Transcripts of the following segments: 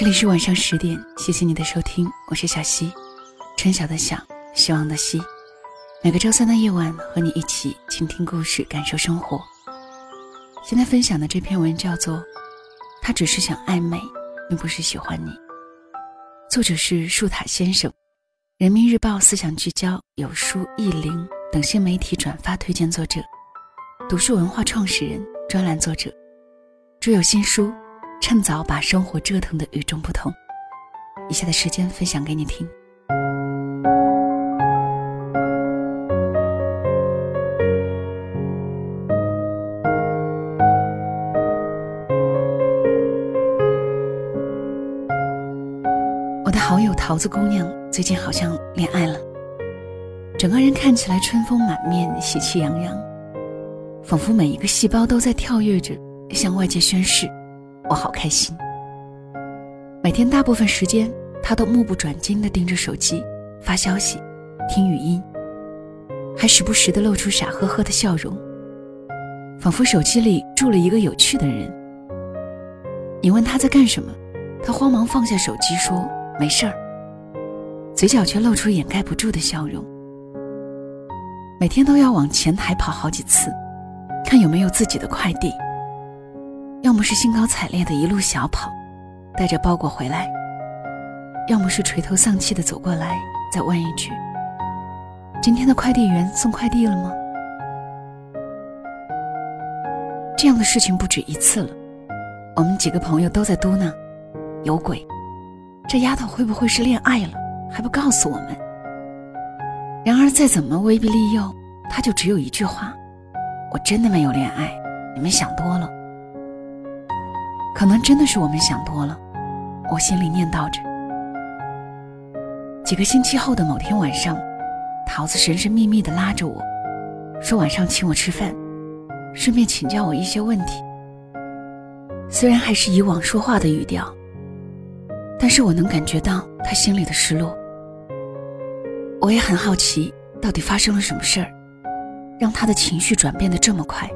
这里是晚上十点，谢谢你的收听，我是小溪，春晓的晓，希望的希。每个周三的夜晚，和你一起倾听故事，感受生活。现在分享的这篇文叫做《他只是想暧昧，并不是喜欢你》，作者是树塔先生，人民日报思想聚焦、有书、意林等新媒体转发推荐作者，读书文化创始人、专栏作者，著有新书。趁早把生活折腾的与众不同。以下的时间分享给你听。我的好友桃子姑娘最近好像恋爱了，整个人看起来春风满面、喜气洋洋，仿佛每一个细胞都在跳跃着，向外界宣誓。我好开心。每天大部分时间，他都目不转睛地盯着手机，发消息、听语音，还时不时地露出傻呵呵的笑容，仿佛手机里住了一个有趣的人。你问他在干什么，他慌忙放下手机说：“没事儿。”嘴角却露出掩盖不住的笑容。每天都要往前台跑好几次，看有没有自己的快递。要么是兴高采烈的一路小跑，带着包裹回来；要么是垂头丧气的走过来，再问一句：“今天的快递员送快递了吗？”这样的事情不止一次了。我们几个朋友都在嘟囔：“有鬼，这丫头会不会是恋爱了，还不告诉我们？”然而再怎么威逼利诱，他就只有一句话：“我真的没有恋爱，你们想多了。”可能真的是我们想多了，我心里念叨着。几个星期后的某天晚上，桃子神神秘秘地拉着我，说晚上请我吃饭，顺便请教我一些问题。虽然还是以往说话的语调，但是我能感觉到他心里的失落。我也很好奇，到底发生了什么事儿，让他的情绪转变的这么快。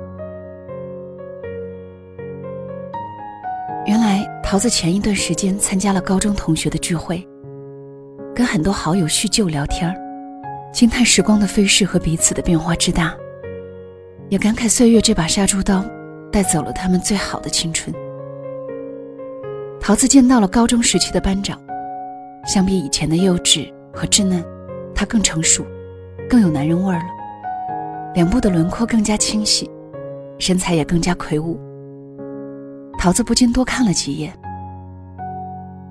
原来桃子前一段时间参加了高中同学的聚会，跟很多好友叙旧聊天儿惊叹时光的飞逝和彼此的变化之大，也感慨岁月这把杀猪刀带走了他们最好的青春。桃子见到了高中时期的班长，相比以前的幼稚和稚嫩，他更成熟，更有男人味儿了，脸部的轮廓更加清晰，身材也更加魁梧。桃子不禁多看了几眼，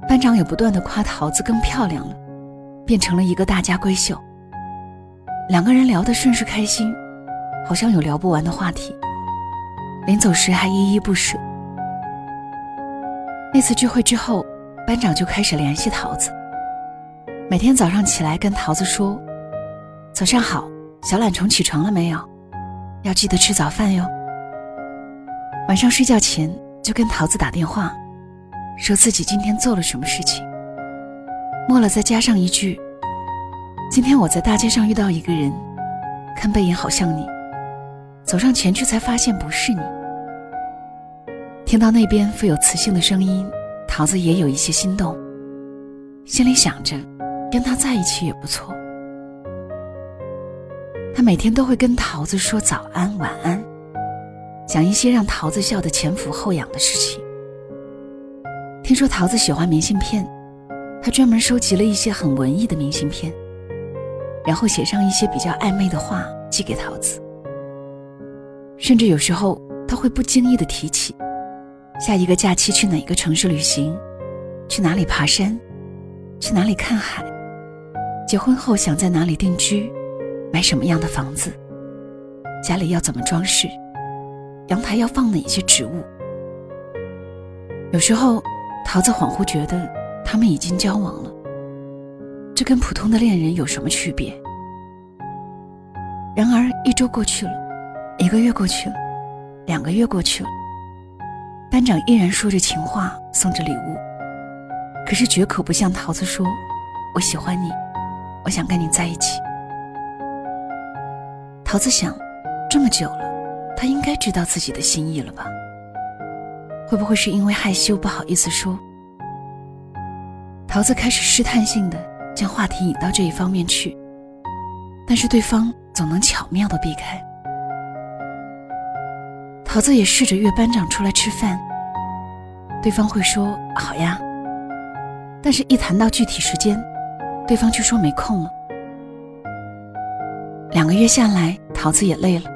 班长也不断的夸桃子更漂亮了，变成了一个大家闺秀。两个人聊得甚是开心，好像有聊不完的话题。临走时还依依不舍。那次聚会之后，班长就开始联系桃子，每天早上起来跟桃子说：“早上好，小懒虫起床了没有？要记得吃早饭哟。”晚上睡觉前。就跟桃子打电话，说自己今天做了什么事情。末了再加上一句：“今天我在大街上遇到一个人，看背影好像你，走上前去才发现不是你。”听到那边富有磁性的声音，桃子也有一些心动，心里想着跟他在一起也不错。他每天都会跟桃子说早安、晚安。讲一些让桃子笑得前俯后仰的事情。听说桃子喜欢明信片，他专门收集了一些很文艺的明信片，然后写上一些比较暧昧的话寄给桃子。甚至有时候他会不经意的提起，下一个假期去哪个城市旅行，去哪里爬山，去哪里看海，结婚后想在哪里定居，买什么样的房子，家里要怎么装饰。阳台要放哪些植物？有时候，桃子恍惚觉得他们已经交往了。这跟普通的恋人有什么区别？然而，一周过去了，一个月过去了，两个月过去了，班长依然说着情话，送着礼物，可是绝口不向桃子说：“我喜欢你，我想跟你在一起。”桃子想，这么久了。他应该知道自己的心意了吧？会不会是因为害羞不好意思说？桃子开始试探性的将话题引到这一方面去，但是对方总能巧妙的避开。桃子也试着约班长出来吃饭，对方会说好呀，但是一谈到具体时间，对方却说没空了。两个月下来，桃子也累了。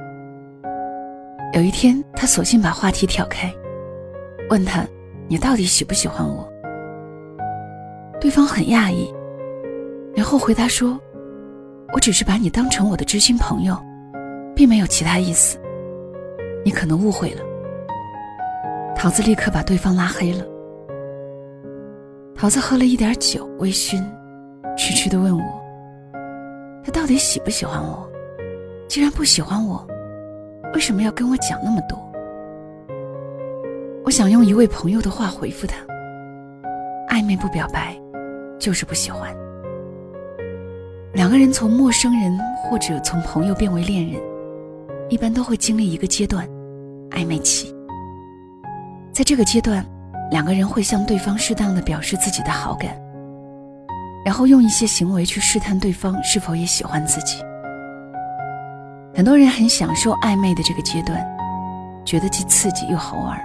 有一天，他索性把话题挑开，问他：“你到底喜不喜欢我？”对方很讶异，然后回答说：“我只是把你当成我的知心朋友，并没有其他意思。你可能误会了。”桃子立刻把对方拉黑了。桃子喝了一点酒，微醺，痴痴的问我：“他到底喜不喜欢我？既然不喜欢我，为什么要跟我讲那么多？”我想用一位朋友的话回复他：“暧昧不表白。”就是不喜欢。两个人从陌生人或者从朋友变为恋人，一般都会经历一个阶段，暧昧期。在这个阶段，两个人会向对方适当的表示自己的好感，然后用一些行为去试探对方是否也喜欢自己。很多人很享受暧昧的这个阶段，觉得既刺激又好玩。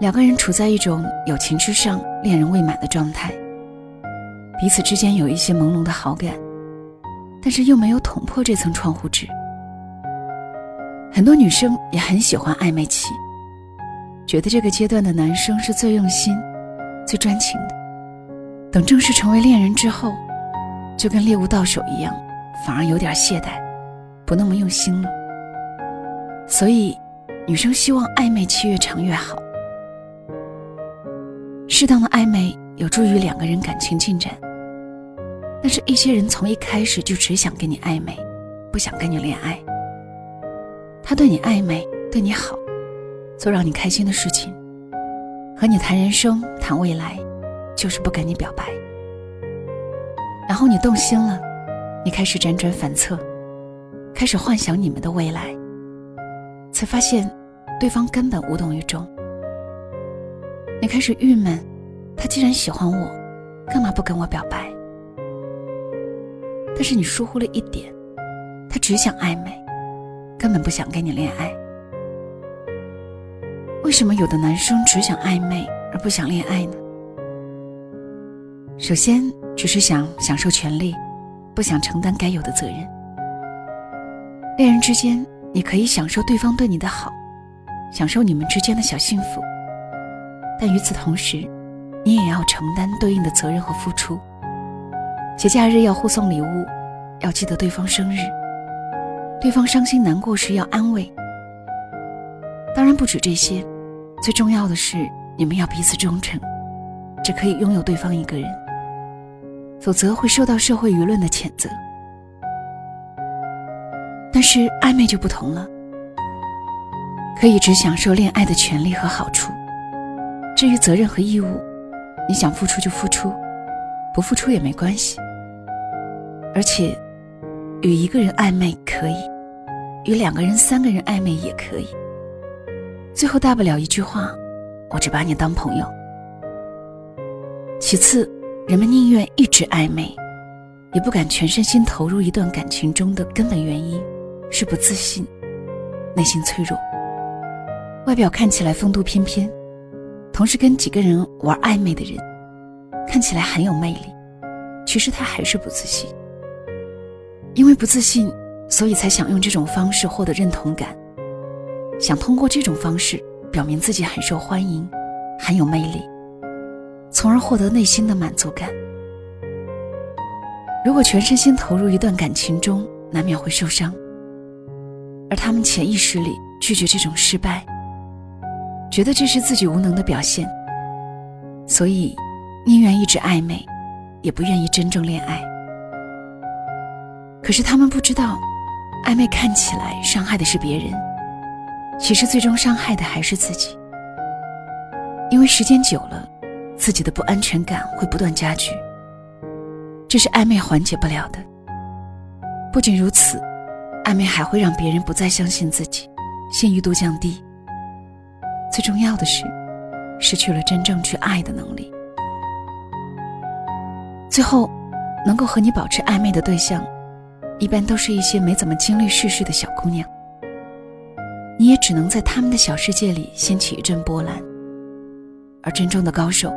两个人处在一种友情之上、恋人未满的状态。彼此之间有一些朦胧的好感，但是又没有捅破这层窗户纸。很多女生也很喜欢暧昧期，觉得这个阶段的男生是最用心、最专情的。等正式成为恋人之后，就跟猎物到手一样，反而有点懈怠，不那么用心了。所以，女生希望暧昧期越长越好。适当的暧昧有助于两个人感情进展。但是，一些人从一开始就只想跟你暧昧，不想跟你恋爱。他对你暧昧，对你好，做让你开心的事情，和你谈人生、谈未来，就是不跟你表白。然后你动心了，你开始辗转反侧，开始幻想你们的未来，才发现对方根本无动于衷。你开始郁闷，他既然喜欢我，干嘛不跟我表白？但是你疏忽了一点，他只想暧昧，根本不想跟你恋爱。为什么有的男生只想暧昧而不想恋爱呢？首先，只是想享受权利，不想承担该有的责任。恋人之间，你可以享受对方对你的好，享受你们之间的小幸福，但与此同时，你也要承担对应的责任和付出。节假日要互送礼物，要记得对方生日。对方伤心难过时要安慰。当然不止这些，最重要的是你们要彼此忠诚，只可以拥有对方一个人，否则会受到社会舆论的谴责。但是暧昧就不同了，可以只享受恋爱的权利和好处，至于责任和义务，你想付出就付出，不付出也没关系。而且，与一个人暧昧可以，与两个人、三个人暧昧也可以。最后大不了一句话：“我只把你当朋友。”其次，人们宁愿一直暧昧，也不敢全身心投入一段感情中的根本原因是不自信，内心脆弱。外表看起来风度翩翩，同时跟几个人玩暧昧的人，看起来很有魅力，其实他还是不自信。因为不自信，所以才想用这种方式获得认同感，想通过这种方式表明自己很受欢迎，很有魅力，从而获得内心的满足感。如果全身心投入一段感情中，难免会受伤，而他们潜意识里拒绝这种失败，觉得这是自己无能的表现，所以宁愿一直暧昧，也不愿意真正恋爱。可是他们不知道，暧昧看起来伤害的是别人，其实最终伤害的还是自己。因为时间久了，自己的不安全感会不断加剧，这是暧昧缓解不了的。不仅如此，暧昧还会让别人不再相信自己，信誉度降低。最重要的是，失去了真正去爱的能力。最后，能够和你保持暧昧的对象，一般都是一些没怎么经历世事的小姑娘。你也只能在他们的小世界里掀起一阵波澜。而真正的高手，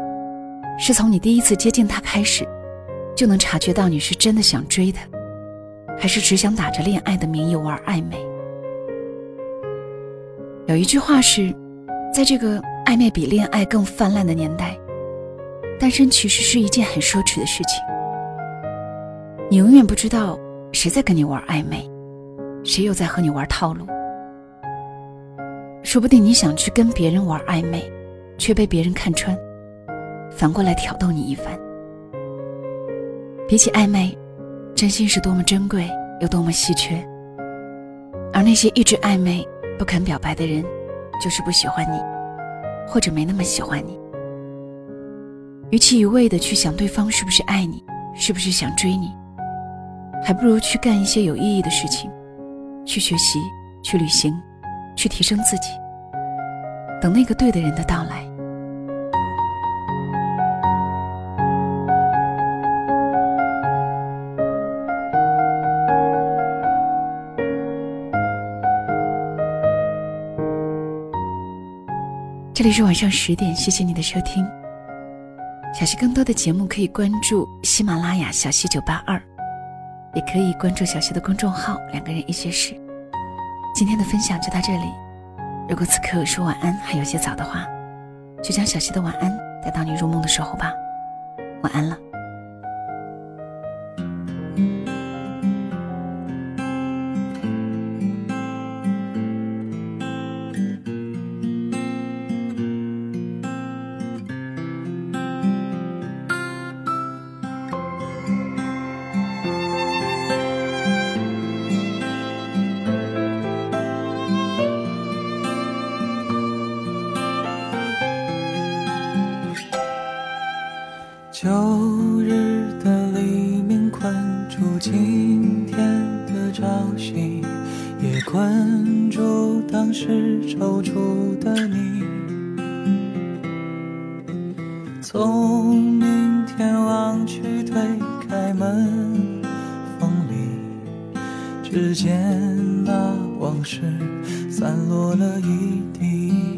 是从你第一次接近他开始，就能察觉到你是真的想追他，还是只想打着恋爱的名义玩暧昧。有一句话是，在这个暧昧比恋爱更泛滥的年代，单身其实是一件很奢侈的事情。你永远不知道谁在跟你玩暧昧，谁又在和你玩套路。说不定你想去跟别人玩暧昧，却被别人看穿，反过来挑逗你一番。比起暧昧，真心是多么珍贵又多么稀缺。而那些一直暧昧不肯表白的人，就是不喜欢你，或者没那么喜欢你。与其一味的去想对方是不是爱你，是不是想追你，还不如去干一些有意义的事情，去学习，去旅行。去提升自己，等那个对的人的到来。这里是晚上十点，谢谢你的收听。小溪更多的节目可以关注喜马拉雅小溪九八二，也可以关注小溪的公众号“两个人一些事”。今天的分享就到这里。如果此刻说晚安还有些早的话，就将小溪的晚安带到你入梦的时候吧。晚安了。从明天望去，推开门，风里，只见那往事散落了一地，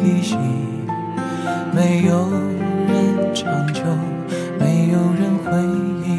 依稀，没有人长久，没有人回忆。